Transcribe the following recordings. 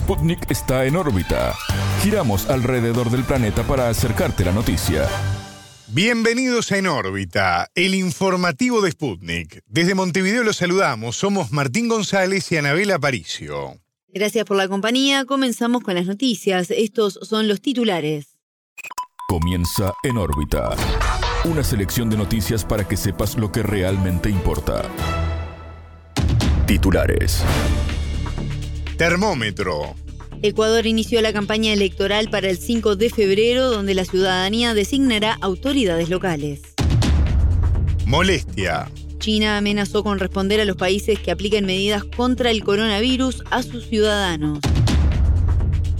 Sputnik está en órbita. Giramos alrededor del planeta para acercarte la noticia. Bienvenidos a En órbita, el informativo de Sputnik. Desde Montevideo los saludamos. Somos Martín González y Anabela Aparicio. Gracias por la compañía. Comenzamos con las noticias. Estos son los titulares. Comienza En órbita. Una selección de noticias para que sepas lo que realmente importa. Titulares. Termómetro. Ecuador inició la campaña electoral para el 5 de febrero, donde la ciudadanía designará autoridades locales. Molestia. China amenazó con responder a los países que apliquen medidas contra el coronavirus a sus ciudadanos.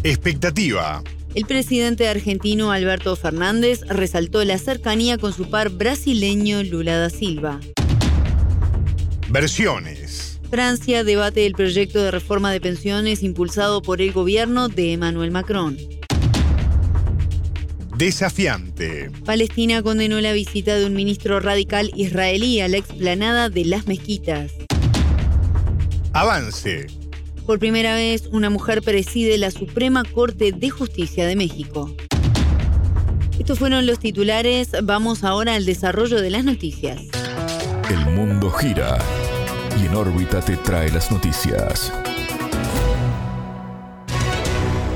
Expectativa. El presidente argentino Alberto Fernández resaltó la cercanía con su par brasileño Lula da Silva. Versiones. Francia debate el proyecto de reforma de pensiones impulsado por el gobierno de Emmanuel Macron. Desafiante. Palestina condenó la visita de un ministro radical israelí a la explanada de las mezquitas. Avance. Por primera vez, una mujer preside la Suprema Corte de Justicia de México. Estos fueron los titulares. Vamos ahora al desarrollo de las noticias. El mundo gira y en órbita te trae las noticias.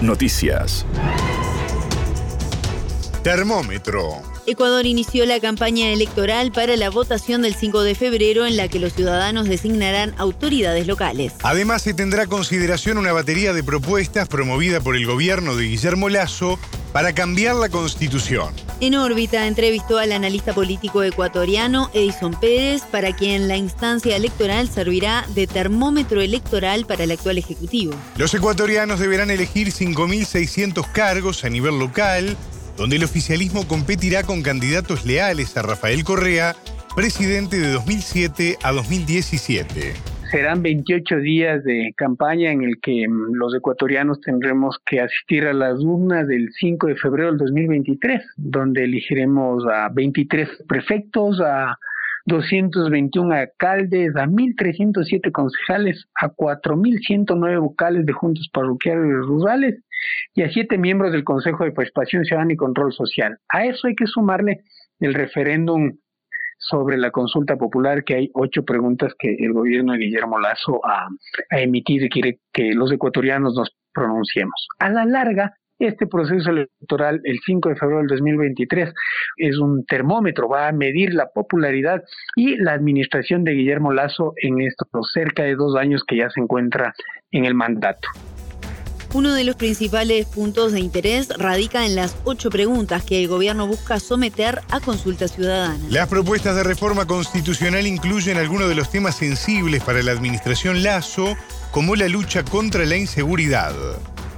Noticias. Termómetro. Ecuador inició la campaña electoral para la votación del 5 de febrero en la que los ciudadanos designarán autoridades locales. Además, se tendrá consideración una batería de propuestas promovida por el gobierno de Guillermo Lazo para cambiar la constitución. En órbita entrevistó al analista político ecuatoriano Edison Pérez, para quien la instancia electoral servirá de termómetro electoral para el actual Ejecutivo. Los ecuatorianos deberán elegir 5.600 cargos a nivel local donde el oficialismo competirá con candidatos leales a Rafael Correa, presidente de 2007 a 2017 serán 28 días de campaña en el que mm, los ecuatorianos tendremos que asistir a las urnas del 5 de febrero del 2023, donde elegiremos a 23 prefectos, a 221 alcaldes, a 1.307 concejales, a 4.109 vocales de juntos parroquiales rurales y a siete miembros del Consejo de Participación Ciudadana y Control Social. A eso hay que sumarle el referéndum sobre la consulta popular, que hay ocho preguntas que el gobierno de Guillermo Lazo ha, ha emitido y quiere que los ecuatorianos nos pronunciemos. A la larga, este proceso electoral, el 5 de febrero del 2023, es un termómetro, va a medir la popularidad y la administración de Guillermo Lazo en estos cerca de dos años que ya se encuentra en el mandato. Uno de los principales puntos de interés radica en las ocho preguntas que el gobierno busca someter a consulta ciudadana. Las propuestas de reforma constitucional incluyen algunos de los temas sensibles para la administración Lazo, como la lucha contra la inseguridad.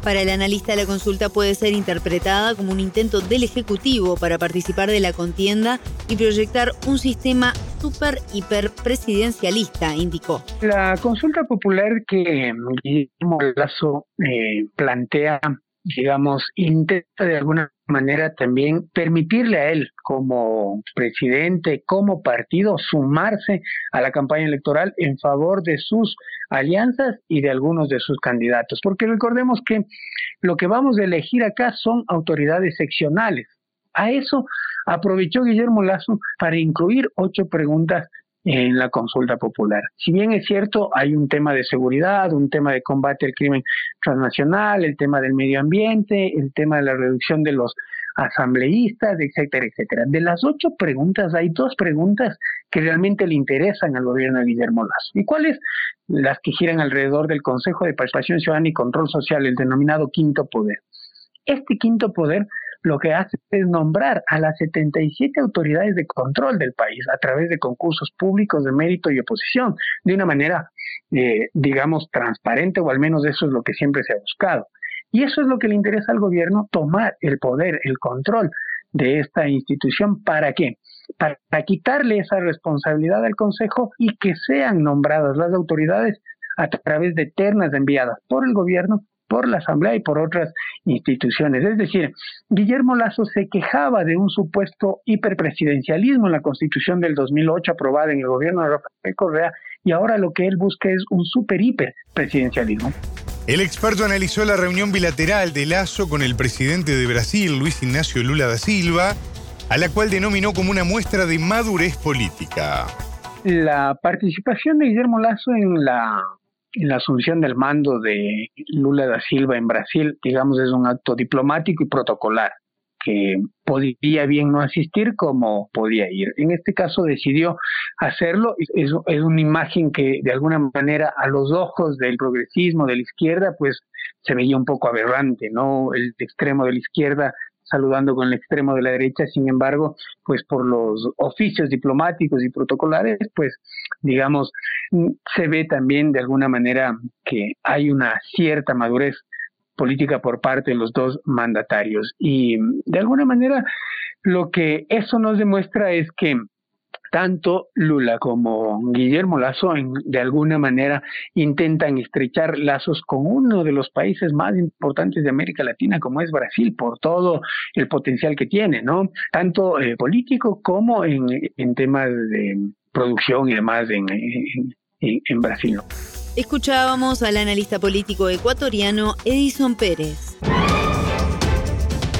Para el analista, la consulta puede ser interpretada como un intento del Ejecutivo para participar de la contienda y proyectar un sistema super hiper presidencialista, indicó. La consulta popular que Guillermo Lazo eh, plantea digamos, intenta de alguna manera también permitirle a él como presidente, como partido, sumarse a la campaña electoral en favor de sus alianzas y de algunos de sus candidatos. Porque recordemos que lo que vamos a elegir acá son autoridades seccionales. A eso aprovechó Guillermo Lazo para incluir ocho preguntas en la consulta popular. Si bien es cierto, hay un tema de seguridad, un tema de combate al crimen transnacional, el tema del medio ambiente, el tema de la reducción de los asambleístas, etcétera, etcétera. De las ocho preguntas, hay dos preguntas que realmente le interesan al gobierno de Guillermo Lazo. ¿Y cuáles? Las que giran alrededor del Consejo de Participación Ciudadana y Control Social, el denominado quinto poder. Este quinto poder lo que hace es nombrar a las 77 autoridades de control del país a través de concursos públicos de mérito y oposición, de una manera, eh, digamos, transparente, o al menos eso es lo que siempre se ha buscado. Y eso es lo que le interesa al gobierno, tomar el poder, el control de esta institución. ¿Para qué? Para quitarle esa responsabilidad al Consejo y que sean nombradas las autoridades a través de ternas enviadas por el gobierno por la Asamblea y por otras instituciones. Es decir, Guillermo Lazo se quejaba de un supuesto hiperpresidencialismo en la Constitución del 2008 aprobada en el gobierno de Rafael Correa y ahora lo que él busca es un super hiperpresidencialismo. El experto analizó la reunión bilateral de Lazo con el presidente de Brasil, Luis Ignacio Lula da Silva, a la cual denominó como una muestra de madurez política. La participación de Guillermo Lazo en la, en la asunción del mando de Lula da Silva en Brasil, digamos, es un acto diplomático y protocolar que podía bien no asistir como podía ir. En este caso decidió hacerlo. Es, es una imagen que de alguna manera a los ojos del progresismo, de la izquierda, pues se veía un poco aberrante, ¿no? El extremo de la izquierda saludando con el extremo de la derecha, sin embargo, pues por los oficios diplomáticos y protocolares, pues digamos, se ve también de alguna manera que hay una cierta madurez política por parte de los dos mandatarios. Y de alguna manera lo que eso nos demuestra es que tanto Lula como Guillermo Lazo de alguna manera intentan estrechar lazos con uno de los países más importantes de América Latina como es Brasil por todo el potencial que tiene, ¿no? Tanto eh, político como en, temas de producción y demás en, en Brasil. Escuchábamos al analista político ecuatoriano Edison Pérez.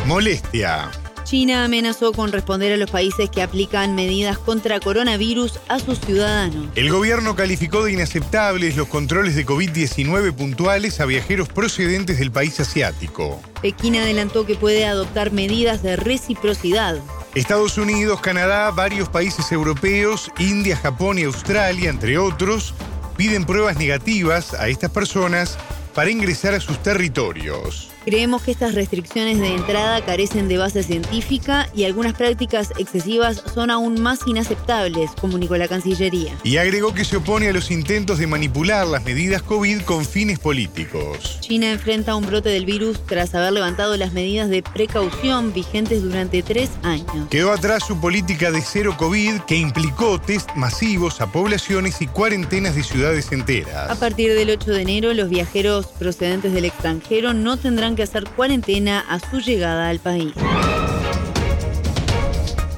Molestia. China amenazó con responder a los países que aplican medidas contra coronavirus a sus ciudadanos. El gobierno calificó de inaceptables los controles de COVID-19 puntuales a viajeros procedentes del país asiático. Pekín adelantó que puede adoptar medidas de reciprocidad. Estados Unidos, Canadá, varios países europeos, India, Japón y Australia, entre otros, piden pruebas negativas a estas personas para ingresar a sus territorios. Creemos que estas restricciones de entrada carecen de base científica y algunas prácticas excesivas son aún más inaceptables, comunicó la Cancillería. Y agregó que se opone a los intentos de manipular las medidas COVID con fines políticos. China enfrenta un brote del virus tras haber levantado las medidas de precaución vigentes durante tres años. Quedó atrás su política de cero COVID que implicó test masivos a poblaciones y cuarentenas de ciudades enteras. A partir del 8 de enero, los viajeros procedentes del extranjero no tendrán que hacer cuarentena a su llegada al país.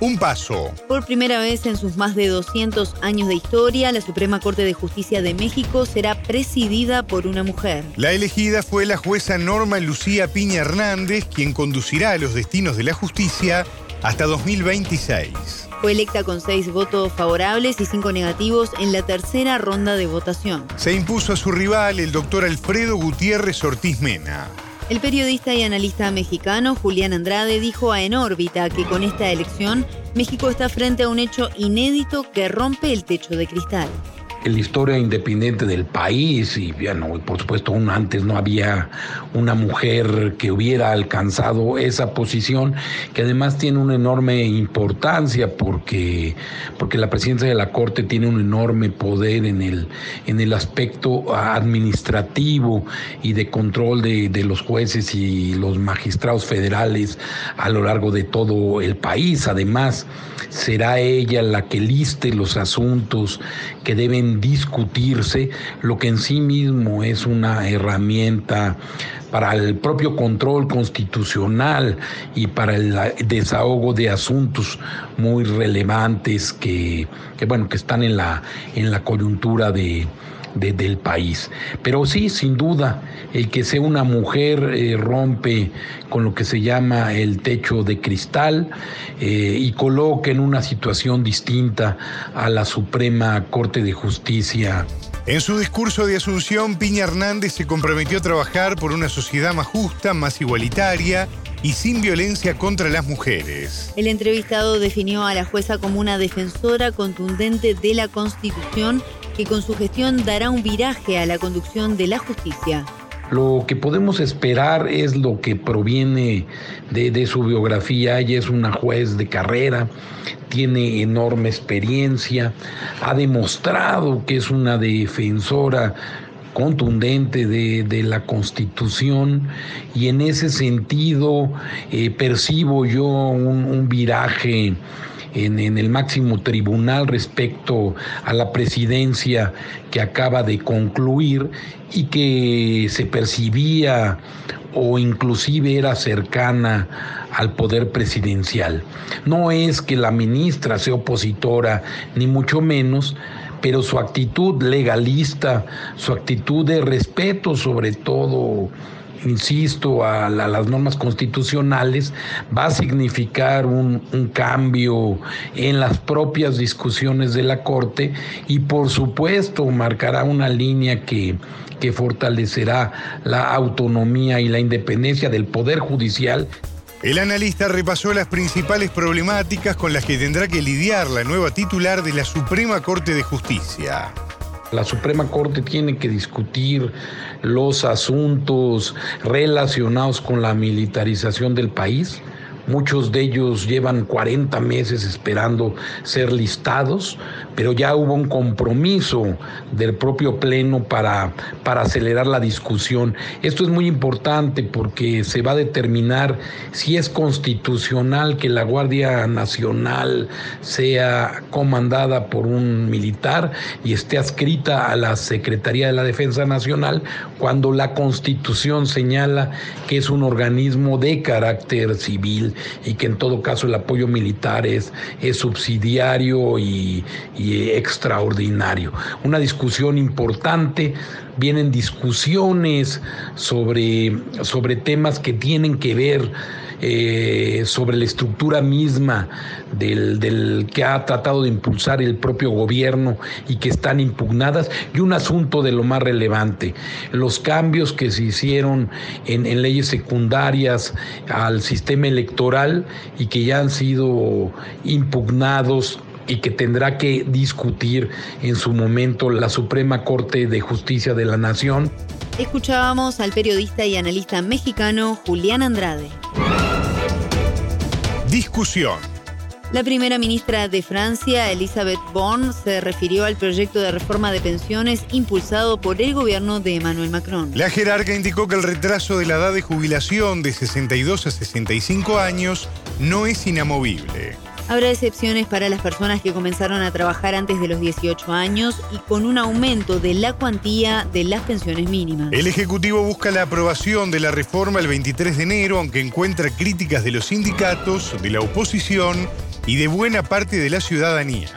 Un paso. Por primera vez en sus más de 200 años de historia, la Suprema Corte de Justicia de México será presidida por una mujer. La elegida fue la jueza Norma Lucía Piña Hernández, quien conducirá los destinos de la justicia hasta 2026. Fue electa con seis votos favorables y cinco negativos en la tercera ronda de votación. Se impuso a su rival, el doctor Alfredo Gutiérrez Ortiz Mena. El periodista y analista mexicano Julián Andrade dijo a En órbita que con esta elección México está frente a un hecho inédito que rompe el techo de cristal la historia independiente del país y bueno, por supuesto aún antes no había una mujer que hubiera alcanzado esa posición que además tiene una enorme importancia porque, porque la presidencia de la Corte tiene un enorme poder en el, en el aspecto administrativo y de control de, de los jueces y los magistrados federales a lo largo de todo el país. Además, será ella la que liste los asuntos que deben discutirse, lo que en sí mismo es una herramienta para el propio control constitucional y para el desahogo de asuntos muy relevantes que, que bueno, que están en la, en la coyuntura de, del país. Pero sí, sin duda, el que sea una mujer eh, rompe con lo que se llama el techo de cristal eh, y coloca en una situación distinta a la Suprema Corte de Justicia. En su discurso de Asunción, Piña Hernández se comprometió a trabajar por una sociedad más justa, más igualitaria y sin violencia contra las mujeres. El entrevistado definió a la jueza como una defensora contundente de la Constitución que con su gestión dará un viraje a la conducción de la justicia. Lo que podemos esperar es lo que proviene de, su biografía. Ella es una juez de carrera, tiene enorme experiencia, ha demostrado que es una defensora contundente de, la Constitución y en ese sentido eh, percibo yo un viraje en, el máximo tribunal respecto a la presidencia que acaba de concluir y que se percibía o inclusive era cercana al poder presidencial. No es que la ministra sea opositora, ni mucho menos, pero su actitud legalista, su actitud de respeto sobre todo insisto, a, las normas constitucionales, va a significar un, cambio en las propias discusiones de la Corte y por supuesto marcará una línea que, que fortalecerá la autonomía y la independencia del Poder Judicial el analista repasó las principales problemáticas con las que tendrá que lidiar la nueva titular de la Suprema Corte de Justicia. La Suprema Corte tiene que discutir los asuntos relacionados con la militarización del país, Muchos de ellos llevan 40 meses esperando ser listados, pero ya hubo un compromiso del propio Pleno para, para acelerar la discusión. Esto es muy importante porque se va a determinar si es constitucional que la Guardia Nacional sea comandada por un militar y esté adscrita a la Secretaría de la Defensa Nacional cuando la Constitución señala que es un organismo de carácter civil y que en todo caso el apoyo militar es, es subsidiario y, extraordinario. Una discusión importante, vienen discusiones sobre, sobre temas que tienen que ver eh, sobre la estructura misma del, que ha tratado de impulsar el propio gobierno y que están impugnadas, y un asunto de lo más relevante, los cambios que se hicieron en, en leyes secundarias al sistema electoral y que ya han sido impugnados y que tendrá que discutir en su momento la Suprema Corte de Justicia de la Nación. Escuchábamos al periodista y analista mexicano Julián Andrade. Discusión. La primera ministra de Francia, Elisabeth Borne, se refirió al proyecto de reforma de pensiones impulsado por el gobierno de Emmanuel Macron. La jerarca indicó que el retraso de la edad de jubilación de 62 a 65 años no es inamovible. Habrá excepciones para las personas que comenzaron a trabajar antes de los 18 años y con un aumento de la cuantía de las pensiones mínimas. El Ejecutivo busca la aprobación de la reforma el 23 de enero, aunque encuentra críticas de los sindicatos, de la oposición y de buena parte de la ciudadanía.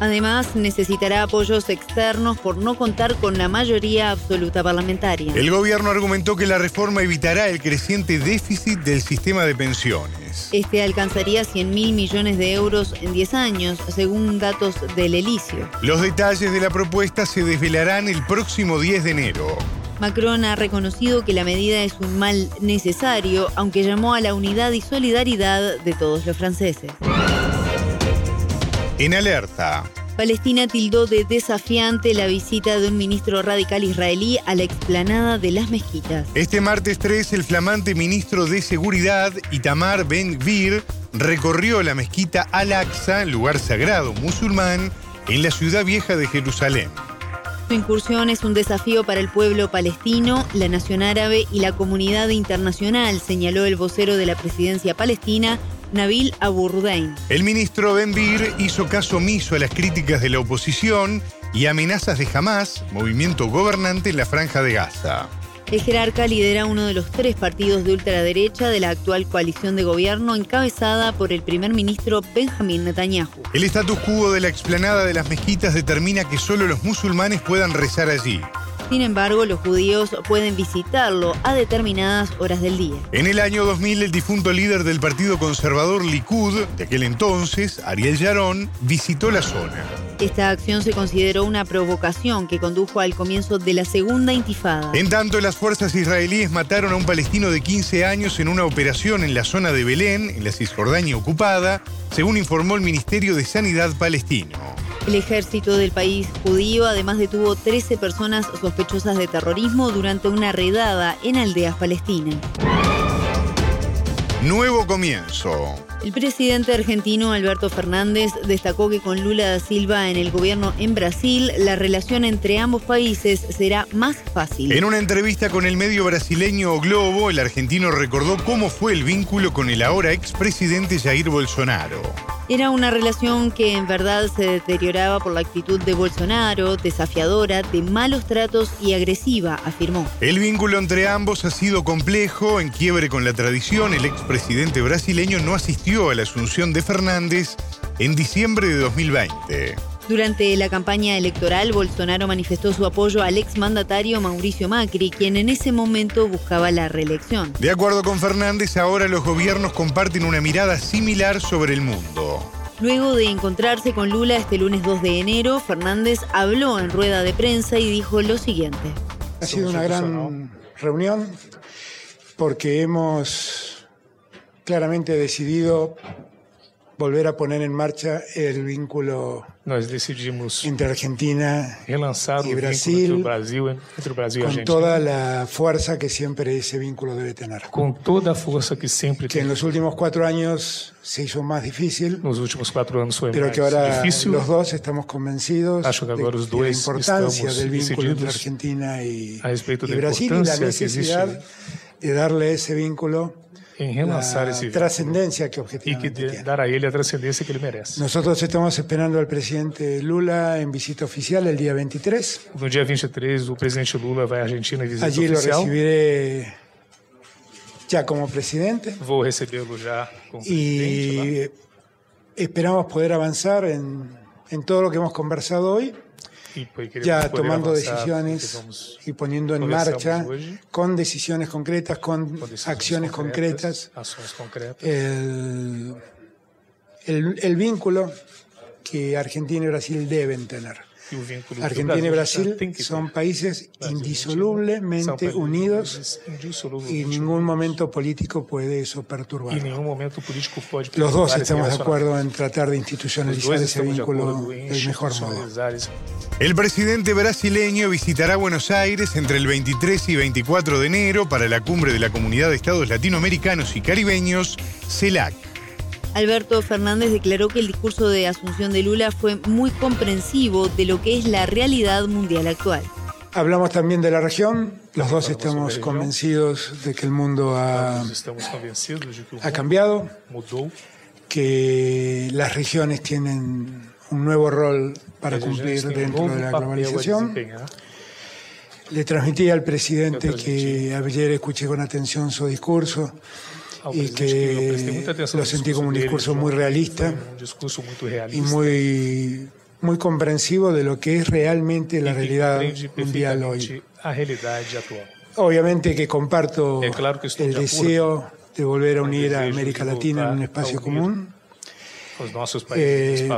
Además, necesitará apoyos externos por no contar con la mayoría absoluta parlamentaria. El gobierno argumentó que la reforma evitará el creciente déficit del sistema de pensiones. Este alcanzaría 100 mil millones de euros en 10 años, según datos del Elicio. Los detalles de la propuesta se desvelarán el próximo 10 de enero. Macron ha reconocido que la medida es un mal necesario, aunque llamó a la unidad y solidaridad de todos los franceses. En alerta. Palestina tildó de desafiante la visita de un ministro radical israelí a la explanada de las mezquitas. Este martes 3, el flamante ministro de Seguridad, Itamar Ben-Gvir, recorrió la mezquita Al-Aqsa, lugar sagrado musulmán, en la ciudad vieja de Jerusalén. Su incursión es un desafío para el pueblo palestino, la nación árabe y la comunidad internacional, señaló el vocero de la presidencia palestina, Nabil Aburdain. El ministro Benvir hizo caso omiso a las críticas de la oposición y amenazas de Hamas, movimiento gobernante en la franja de Gaza. El jerarca lidera uno de los tres partidos de ultraderecha de la actual coalición de gobierno encabezada por el primer ministro Benjamin Netanyahu. El status quo de la explanada de las mezquitas determina que solo los musulmanes puedan rezar allí. Sin embargo, los judíos pueden visitarlo a determinadas horas del día. En el año 2000, el difunto líder del Partido Conservador Likud, de aquel entonces, Ariel Sharon, visitó la zona. Esta acción se consideró una provocación que condujo al comienzo de la segunda intifada. En tanto, las fuerzas israelíes mataron a un palestino de 15 años en una operación en la zona de Belén, en la Cisjordania ocupada, según informó el Ministerio de Sanidad palestino. El ejército del país judío además detuvo 13 personas sospechosas de terrorismo durante una redada en aldeas palestinas. Nuevo comienzo. El presidente argentino Alberto Fernández destacó que con Lula da Silva en el gobierno en Brasil, la relación entre ambos países será más fácil. En una entrevista con el medio brasileño Globo, el argentino recordó cómo fue el vínculo con el ahora expresidente Jair Bolsonaro. Era una relación que en verdad se deterioraba por la actitud de Bolsonaro, desafiadora, de malos tratos y agresiva, afirmó. El vínculo entre ambos ha sido complejo, en quiebre con la tradición. El expresidente brasileño no asistió a la asunción de Fernández en diciembre de 2020. Durante la campaña electoral, Bolsonaro manifestó su apoyo al exmandatario Mauricio Macri, quien en ese momento buscaba la reelección. De acuerdo con Fernández, ahora los gobiernos comparten una mirada similar sobre el mundo. Luego de encontrarse con Lula este lunes 2 de enero, Fernández habló en rueda de prensa y dijo lo siguiente. Ha sido una gran reunión porque hemos claramente decidido volver a poner en marcha el vínculo Nós decidimos entre Argentina relançar y Brasil entre o Brasil, entre o Brasil con toda la fuerza que siempre ese vínculo debe tener. com toda a força que sempre Que en los últimos cuatro años se hizo más difícil, Nos últimos quatro anos foi pero que ahora difícil. los dos estamos convencidos Acho que de, de la importancia del vínculo entre Argentina y, a respeito y da Brasil y la existe necesidad de darle ese vínculo em relançar la esse trascendencia que e que tiene. dar a ele a transcendência que ele merece. Nosotros estamos esperando al presidente Lula en visita oficial el día 23. No dia 23, o presidente Lula vai à Argentina em visita Allí lo oficial. recibiré ya como presidente Vou recebê-lo já como presidente lá. y esperamos poder avanzar en, en todo lo que hemos conversado hoy, E ya poder tomando avançar, decisiones y poniendo en marcha con decisiones concretas, con acciones concretas, ações concretas. el, el, el vínculo que Argentina y Brasil deben tener. Argentina y Brasil son países indisolublemente unidos y ningún momento político puede eso pode Los dos perturbar estamos de acuerdo en tratar de institucionalizar ese vínculo del mejor modo. El presidente brasileño visitará Buenos Aires entre el 23 y 24 de enero para la cumbre de la Comunidad de Estados Latinoamericanos y Caribeños, CELAC. Alberto Fernández declaró que el discurso de Asunción de Lula fue muy comprensivo de lo que es la realidad mundial actual. Hablamos también de la región. Los dos estamos convencidos de que el mundo ha, cambiado, que las regiones tienen un nuevo rol para cumplir um dentro de la globalización. desempenhar. Le transmití al presidente que ayer escuché con atención su discurso y que lo sentí como un discurso muy realista y muy, muy comprensivo de lo que es realmente la realidad mundial hoy. Obviamente que comparto estoy el deseo de volver a unir a América Latina en un a espacio común. Eh.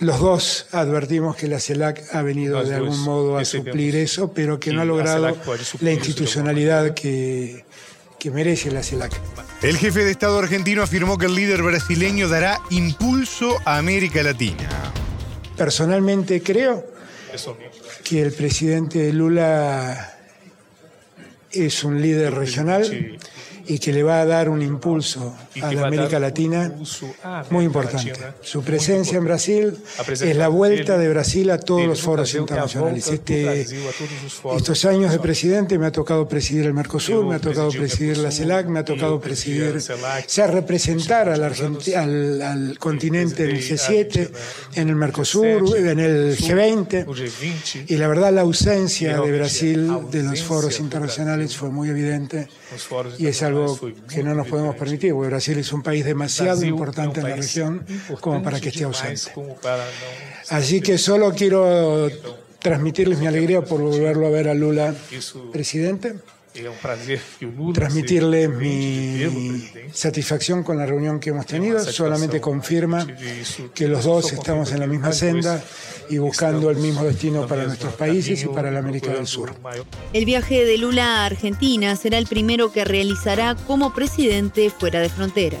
Los dos advertimos que la CELAC ha venido de algún modo a suplir eso, pero que no ha logrado la institucionalidad que, que merece la CELAC. El jefe de Estado argentino afirmó que el líder brasileño dará impulso a América Latina. Personalmente creo que el presidente Lula es un líder regional y que le va a dar un impulso a la América Latina muy importante. Su presencia en Brasil es la vuelta de Brasil a todos los foros internacionales. Este, estos años de presidente me ha tocado presidir el Mercosur, me ha tocado presidir la CELAC, me ha tocado presidir, o sea, representar al, al, al continente en el presidí G7, Argentina en el Mercosur, G7, en el Sur, G20. o G20, Y la verdad la ausencia de Brasil de los foros internacionales fue muy evidente os fóruns y es algo foi que no nos podemos permitir, porque Brasil es un país demasiado importante en la región como para que esté ausente. Así que solo quiero transmitirles mi alegría por volverlo a ver a Lula presidente, verlo mi presidente. satisfacción con la reunión que hemos tenido, solamente confirma que los dos estamos en la misma senda y buscando el mismo destino no para nuestros países y para la América del Sur. El viaje de Lula a Argentina será el primero que realizará como presidente fuera de fronteras.